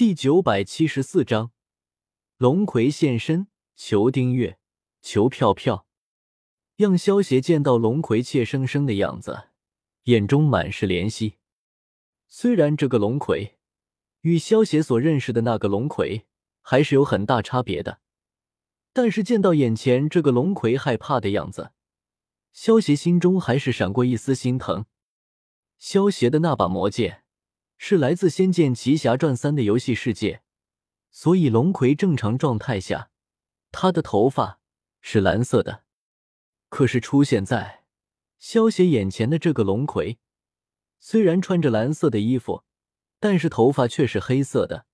第九百七十四章，龙葵现身，求订阅，求票票。让萧邪见到龙葵怯生生的样子，眼中满是怜惜。虽然这个龙葵与萧邪所认识的那个龙葵还是有很大差别的，但是见到眼前这个龙葵害怕的样子，萧邪心中还是闪过一丝心疼。萧邪的那把魔剑。是来自《仙剑奇侠传三》的游戏世界，所以龙葵正常状态下，他的头发是蓝色的。可是出现在萧邪眼前的这个龙葵，虽然穿着蓝色的衣服，但是头发却是黑色的。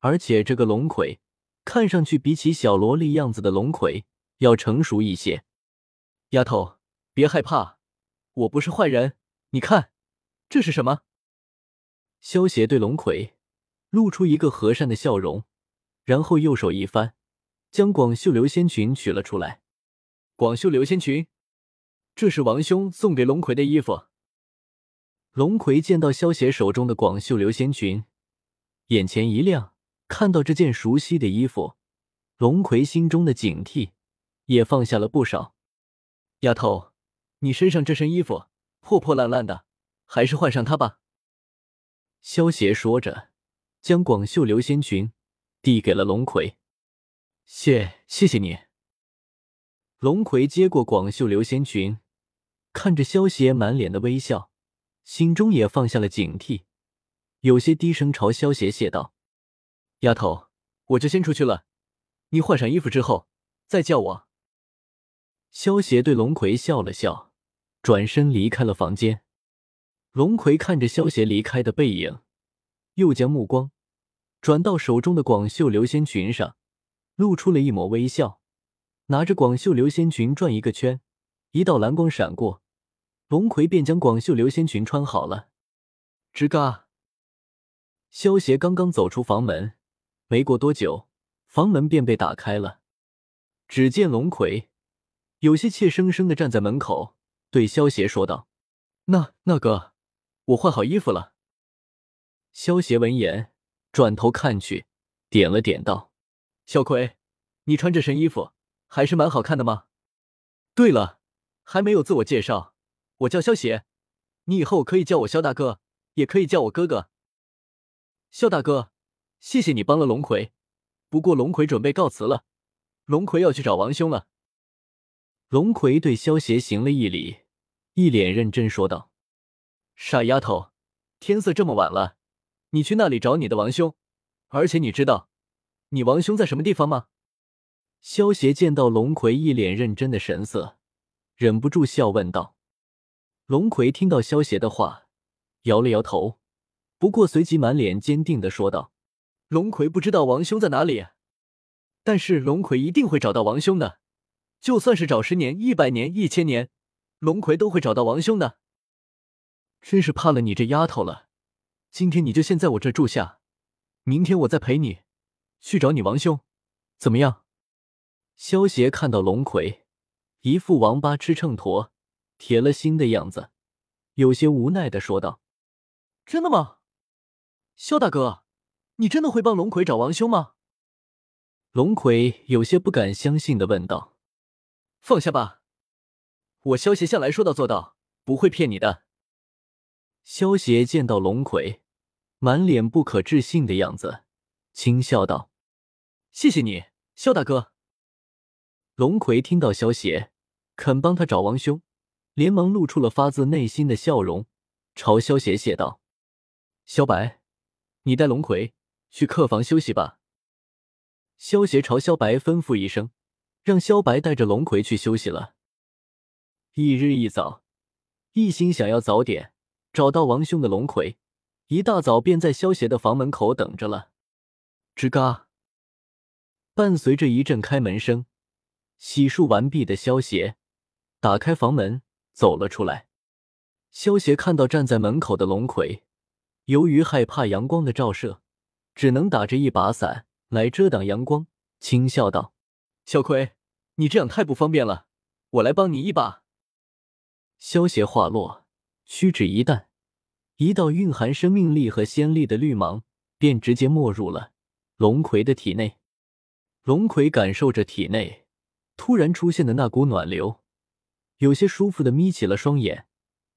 而且这个龙葵看上去比起小萝莉样子的龙葵要成熟一些。丫头，别害怕，我不是坏人。你看，这是什么？萧邪对龙葵露出一个和善的笑容，然后右手一翻，将广袖流仙裙取了出来。广袖流仙裙，这是王兄送给龙葵的衣服。龙葵见到萧邪手中的广袖流仙裙，眼前一亮，看到这件熟悉的衣服，龙葵心中的警惕也放下了不少。丫头，你身上这身衣服破破烂烂的，还是换上它吧。萧邪说着，将广袖流仙裙递给了龙葵。谢，谢谢你。龙葵接过广袖流仙裙，看着萧邪满脸的微笑，心中也放下了警惕，有些低声朝萧邪谢道：“丫头，我就先出去了，你换上衣服之后再叫我。”萧邪对龙葵笑了笑，转身离开了房间。龙葵看着萧邪离开的背影，又将目光转到手中的广袖流仙裙上，露出了一抹微笑，拿着广袖流仙裙转一个圈，一道蓝光闪过，龙葵便将广袖流仙裙穿好了。吱嘎，萧邪刚刚走出房门，没过多久，房门便被打开了。只见龙葵有些怯生生的站在门口，对萧邪说道：“那那个。”我换好衣服了。萧邪闻言，转头看去，点了点道：“小葵，你穿这身衣服还是蛮好看的吗？对了，还没有自我介绍，我叫萧邪，你以后可以叫我萧大哥，也可以叫我哥哥。萧大哥，谢谢你帮了龙葵，不过龙葵准备告辞了，龙葵要去找王兄了。”龙葵对萧邪行了一礼，一脸认真说道。傻丫头，天色这么晚了，你去那里找你的王兄？而且你知道你王兄在什么地方吗？萧邪见到龙葵一脸认真的神色，忍不住笑问道。龙葵听到萧邪的话，摇了摇头，不过随即满脸坚定的说道：“龙葵不知道王兄在哪里，但是龙葵一定会找到王兄的，就算是找十年、一百年、一千年，龙葵都会找到王兄的。”真是怕了你这丫头了！今天你就先在我这住下，明天我再陪你去找你王兄，怎么样？萧邪看到龙葵一副王八吃秤砣、铁了心的样子，有些无奈的说道：“真的吗？萧大哥，你真的会帮龙葵找王兄吗？”龙葵有些不敢相信的问道：“放下吧，我萧邪向来说到做到，不会骗你的。”萧邪见到龙葵，满脸不可置信的样子，轻笑道：“谢谢你，萧大哥。”龙葵听到萧邪肯帮他找王兄，连忙露出了发自内心的笑容，朝萧邪谢道：“萧白，你带龙葵去客房休息吧。”萧邪朝萧白吩咐一声，让萧白带着龙葵去休息了。翌日一早，一心想要早点。找到王兄的龙葵，一大早便在萧邪的房门口等着了。吱嘎，伴随着一阵开门声，洗漱完毕的萧邪打开房门走了出来。萧邪看到站在门口的龙葵，由于害怕阳光的照射，只能打着一把伞来遮挡阳光，轻笑道：“小葵，你这样太不方便了，我来帮你一把。”萧邪话落，屈指一弹。一道蕴含生命力和仙力的绿芒便直接没入了龙葵的体内。龙葵感受着体内突然出现的那股暖流，有些舒服的眯起了双眼，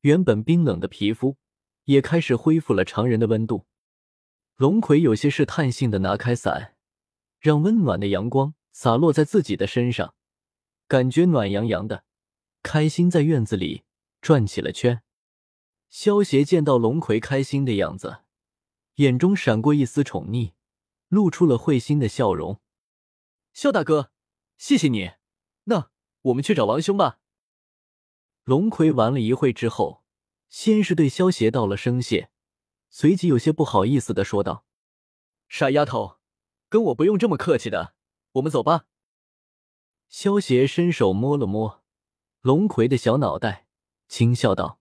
原本冰冷的皮肤也开始恢复了常人的温度。龙葵有些试探性的拿开伞，让温暖的阳光洒落在自己的身上，感觉暖洋洋的，开心在院子里转起了圈。萧协见到龙葵开心的样子，眼中闪过一丝宠溺，露出了会心的笑容。萧大哥，谢谢你。那我们去找王兄吧。龙葵玩了一会之后，先是对萧协道了声谢，随即有些不好意思的说道：“傻丫头，跟我不用这么客气的，我们走吧。”萧协伸手摸了摸龙葵的小脑袋，轻笑道。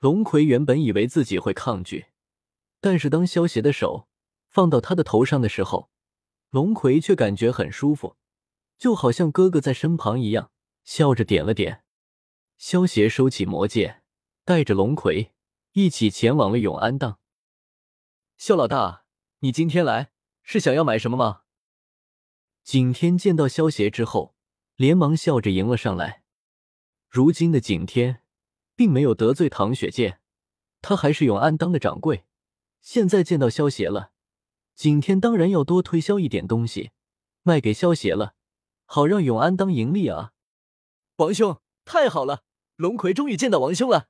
龙葵原本以为自己会抗拒，但是当萧邪的手放到他的头上的时候，龙葵却感觉很舒服，就好像哥哥在身旁一样，笑着点了点。萧邪收起魔剑，带着龙葵一起前往了永安荡。萧老大，你今天来是想要买什么吗？景天见到萧邪之后，连忙笑着迎了上来。如今的景天。并没有得罪唐雪见，他还是永安当的掌柜。现在见到萧邪了，景天当然要多推销一点东西，卖给萧邪了，好让永安当盈利啊！王兄，太好了，龙葵终于见到王兄了。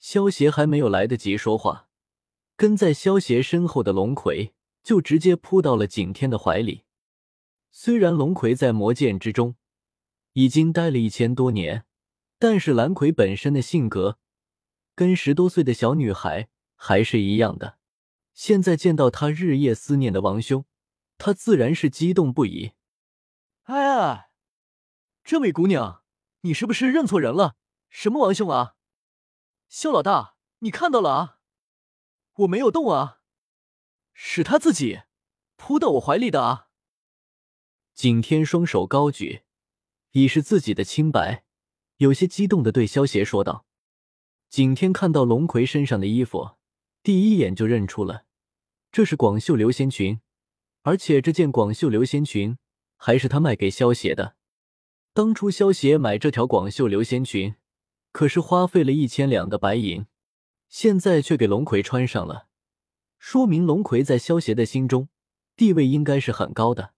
萧邪还没有来得及说话，跟在萧邪身后的龙葵就直接扑到了景天的怀里。虽然龙葵在魔剑之中已经待了一千多年。但是蓝葵本身的性格跟十多岁的小女孩还是一样的。现在见到他日夜思念的王兄，他自然是激动不已。哎哎，这位姑娘，你是不是认错人了？什么王兄啊？肖老大，你看到了啊？我没有动啊，是他自己扑到我怀里的啊。景天双手高举，以示自己的清白。有些激动的对萧邪说道：“景天看到龙葵身上的衣服，第一眼就认出了，这是广袖流仙裙，而且这件广袖流仙裙还是他卖给萧邪的。当初萧邪买这条广袖流仙裙，可是花费了一千两的白银，现在却给龙葵穿上了，说明龙葵在萧邪的心中地位应该是很高的。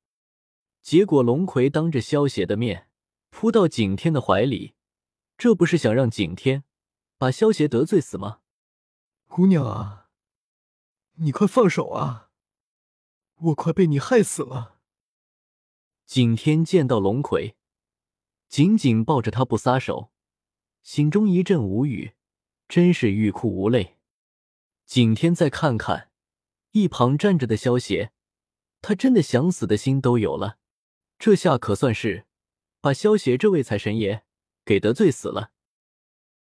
结果龙葵当着萧邪的面扑到景天的怀里。”这不是想让景天把萧邪得罪死吗？姑娘啊，你快放手啊！我快被你害死了！景天见到龙葵，紧紧抱着他不撒手，心中一阵无语，真是欲哭无泪。景天再看看一旁站着的萧邪，他真的想死的心都有了。这下可算是把萧邪这位财神爷。给得罪死了。